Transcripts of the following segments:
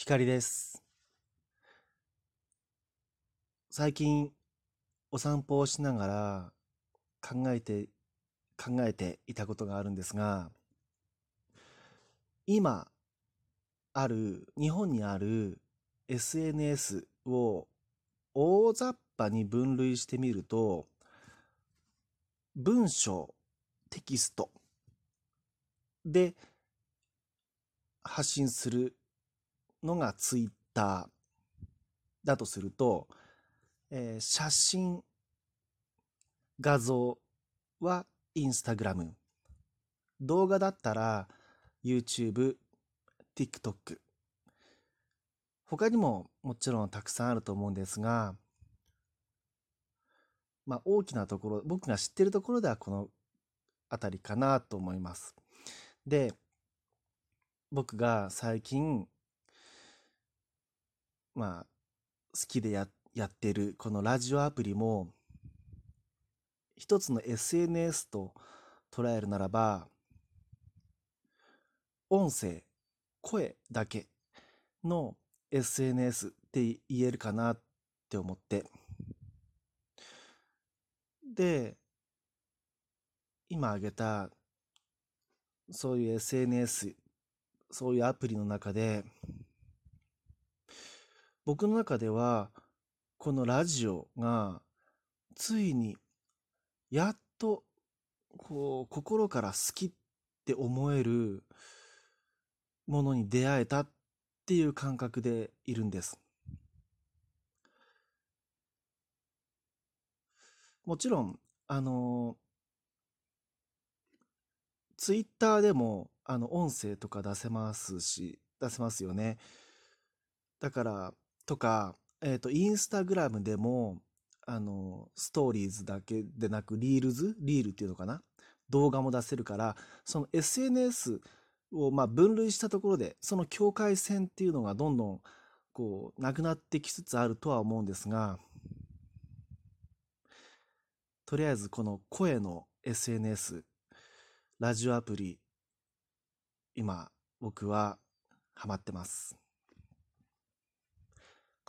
光です。最近お散歩をしながら考えて考えていたことがあるんですが今ある日本にある SNS を大雑把に分類してみると文章テキストで発信するのがツイッターだとすると、えー、写真、画像はインスタグラム、動画だったら YouTube、TikTok、他にももちろんたくさんあると思うんですが、まあ大きなところ、僕が知ってるところではこの辺りかなと思います。で、僕が最近まあ、好きでややってるこのラジオアプリも一つの SNS と捉えるならば音声声だけの SNS って言えるかなって思って。で今挙げたそういう SNS そういうアプリの中で僕の中ではこのラジオがついにやっとこう心から好きって思えるものに出会えたっていう感覚でいるんです。もちろんあのツイッターでもあの音声とか出せますし出せますよね。だからとか、えっ、ー、と、インスタグラムでも、あの、ストーリーズだけでなく、リールズ？リールっていうのかな？動画も出せるから、その SNS をまあ分類したところで、その境界線っていうのがどんどん、こう、なくなってきつつあるとは思うんですが、とりあえずこの声の SNS、ラジオアプリ、今、僕はハマってます。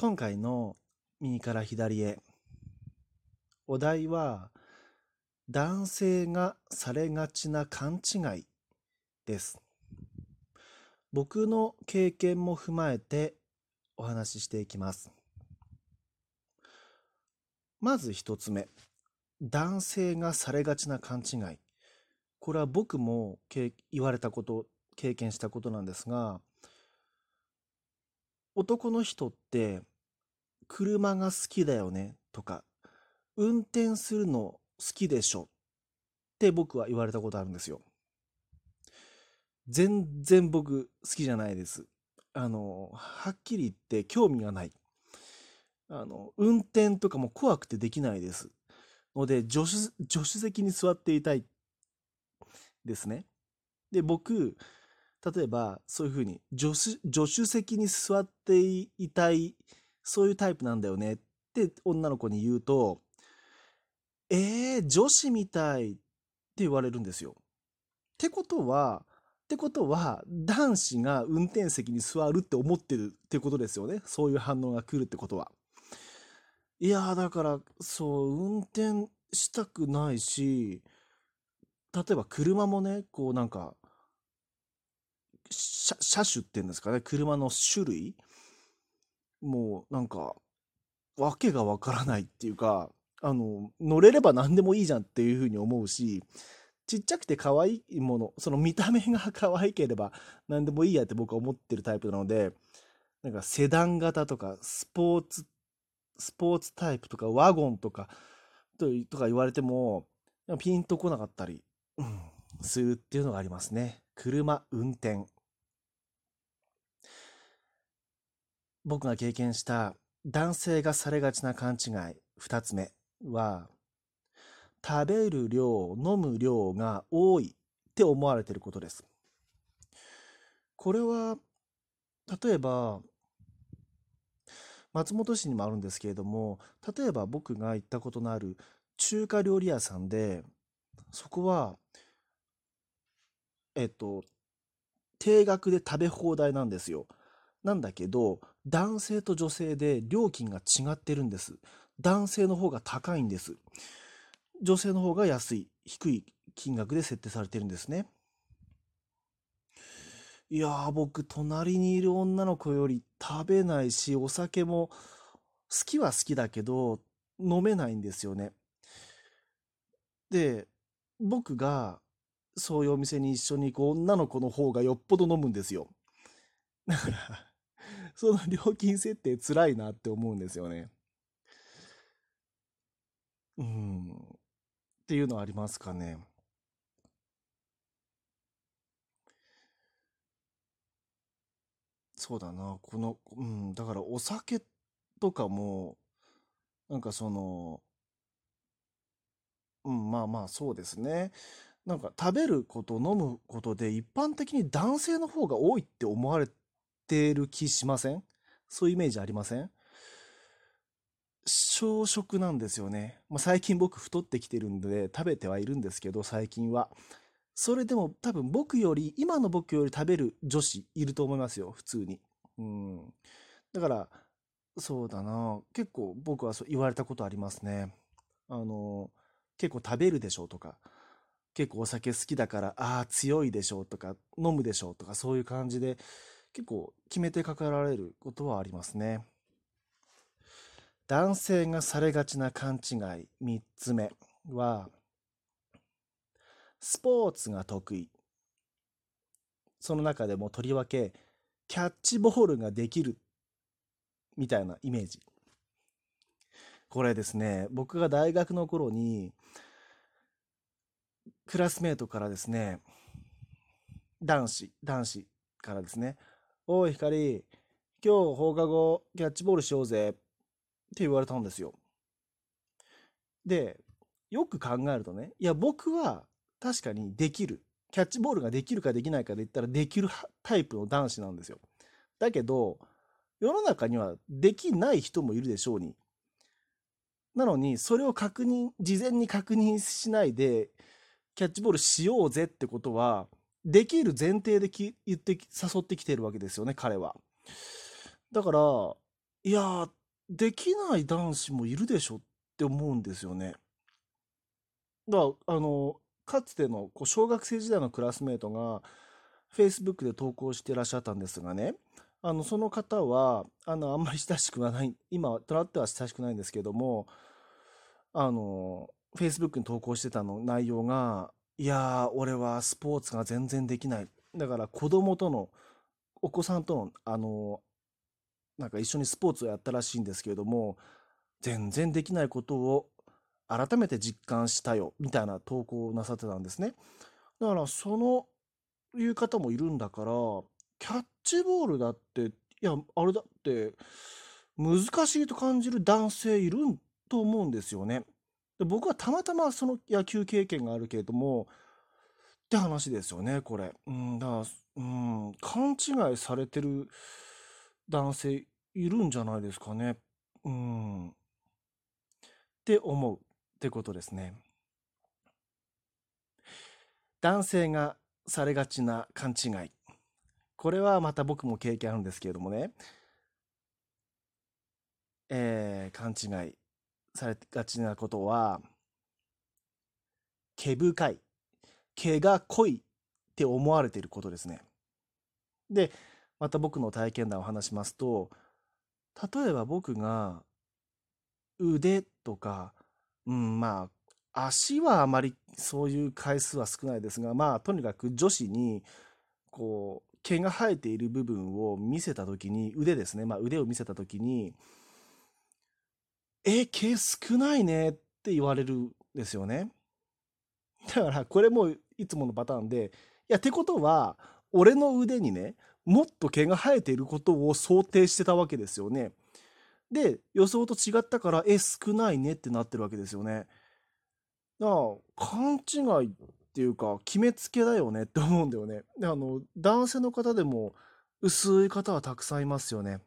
今回の右から左へ。お題は男性がされがちな勘違いです。僕の経験も踏まえてお話ししていきます。まず一つ目。男性がされがちな勘違い。これは僕も言われたこと経験したことなんですが男の人って車が好きだよねとか運転するの好きでしょって僕は言われたことあるんですよ。全然僕好きじゃないです。あの、はっきり言って興味がない。あの、運転とかも怖くてできないです。ので、助手、助手席に座っていたいですね。で、僕、例えばそういうふうに助手助手席に座っていたいそういうタイプなんだよねって女の子に言うと、えー、女子みたいって言われるんですよ。ってことは、ってことは、男子が運転席に座るって思ってるってことですよね。そういう反応が来るってことは。いやだから、そう、運転したくないし、例えば車もね、こうなんか、車種っていうんですかね、車の種類もうなんか、わけがわからないっていうか、あの、乗れれば何でもいいじゃんっていうふうに思うし、ちっちゃくて可愛いもの、その見た目が 可愛ければ何でもいいやって僕は思ってるタイプなので、なんかセダン型とかスポーツ、スポーツタイプとかワゴンとか、ととか言われても、ピンとこなかったり、うん、するっていうのがありますね。車運転。僕が経験した男性がされがちな勘違い2つ目は食べる量飲む量が多いって思われていることです。これは例えば松本市にもあるんですけれども例えば僕が行ったことのある中華料理屋さんでそこはえっと定額で食べ放題なんですよ。なんだけど、男性と女性で料金が違ってるんです。男性の方が高いんです。女性の方が安い、低い金額で設定されてるんですね。いやー、僕、隣にいる女の子より食べないし、お酒も好きは好きだけど、飲めないんですよね。で、僕がそういうお店に一緒に行く女の子の方がよっぽど飲むんですよ。だから、その料金設定辛いなって思うんですよね。うん。っていうのありますかね。そうだな。この、うん、だからお酒とかも、なんかその、うん、まあまあそうですね。なんか食べること、飲むことで一般的に男性の方が多いって思われてる気しません？そういうイメージありません？小食なんですよね。まあ、最近僕太ってきてるんで食べてはいるんですけど、最近は。それでも多分僕より、今の僕より食べる女子いると思いますよ、普通に。うん。だから、そうだな。結構僕はそう言われたことありますね。あの、結構食べるでしょうとか、結構お酒好きだから、ああ、強いでしょうとか、飲むでしょうとか、そういう感じで、結構決めてかかられることはありますね。男性がされがちな勘違い3つ目は、スポーツが得意。その中でもとりわけ、キャッチボールができるみたいなイメージ。これですね、僕が大学の頃に、クラスメートからですね、男子、男子からですね、おい、光、今日放課後キャッチボールしようぜって言われたんですよ。で、よく考えるとね、いや、僕は確かにできる。キャッチボールができるかできないかで言ったらできるタイプの男子なんですよ。だけど、世の中にはできない人もいるでしょうに。なのに、それを確認、事前に確認しないで、キャッチボールしようぜってことは、できる前提でき言って誘ってきてるわけですよね、彼は。だから、いや、できない男子もいるでしょって思うんですよね。だから、あの、かつてのこう小学生時代のクラスメートが、Facebook で投稿してらっしゃったんですがね、あの、その方は、あの、あんまり親しくはない、今、とらっては親しくないんですけども、あの、Facebook に投稿してたの内容が、いやー、俺はスポーツが全然できない。だから子供との、お子さんとの、あの、なんか一緒にスポーツをやったらしいんですけれども、全然できないことを改めて実感したよ、みたいな投稿をなさってたんですね。だから、その、いう方もいるんだから、キャッチボールだって、いや、あれだって、難しいと感じる男性いると思うんですよね。で僕はたまたまその野球経験があるけれども、って話ですよね、これ。うん、だから、うん、勘違いされてる男性いるんじゃないですかね。うん。って思うってことですね。男性がされがちな勘違い。これはまた僕も経験あるんですけれどもね、えー、勘違いされがちなことは、毛深い、毛が濃いって思われていることですね。で、また僕の体験談を話しますと、例えば僕が腕とか、うん、まあ、足はあまりそういう回数は少ないですが、まあ、とにかく女子に、こう、毛が生えている部分を見せた時に腕ですね、まあ、腕を見せた時に「え毛少ないね」って言われるんですよねだからこれもいつものパターンでいやってことは俺の腕にねもっと毛が生えていることを想定してたわけですよねで予想と違ったからえ少ないねってなってるわけですよねだから勘違いっていうか、決めつけだよねって思うんだよね。で、あの、男性の方でも薄い方はたくさんいますよね。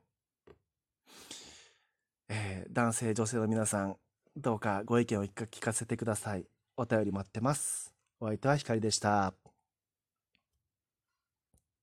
えー、男性、女性の皆さん、どうかご意見を聞かせてください。お便り待ってます。お相手はひかりでした。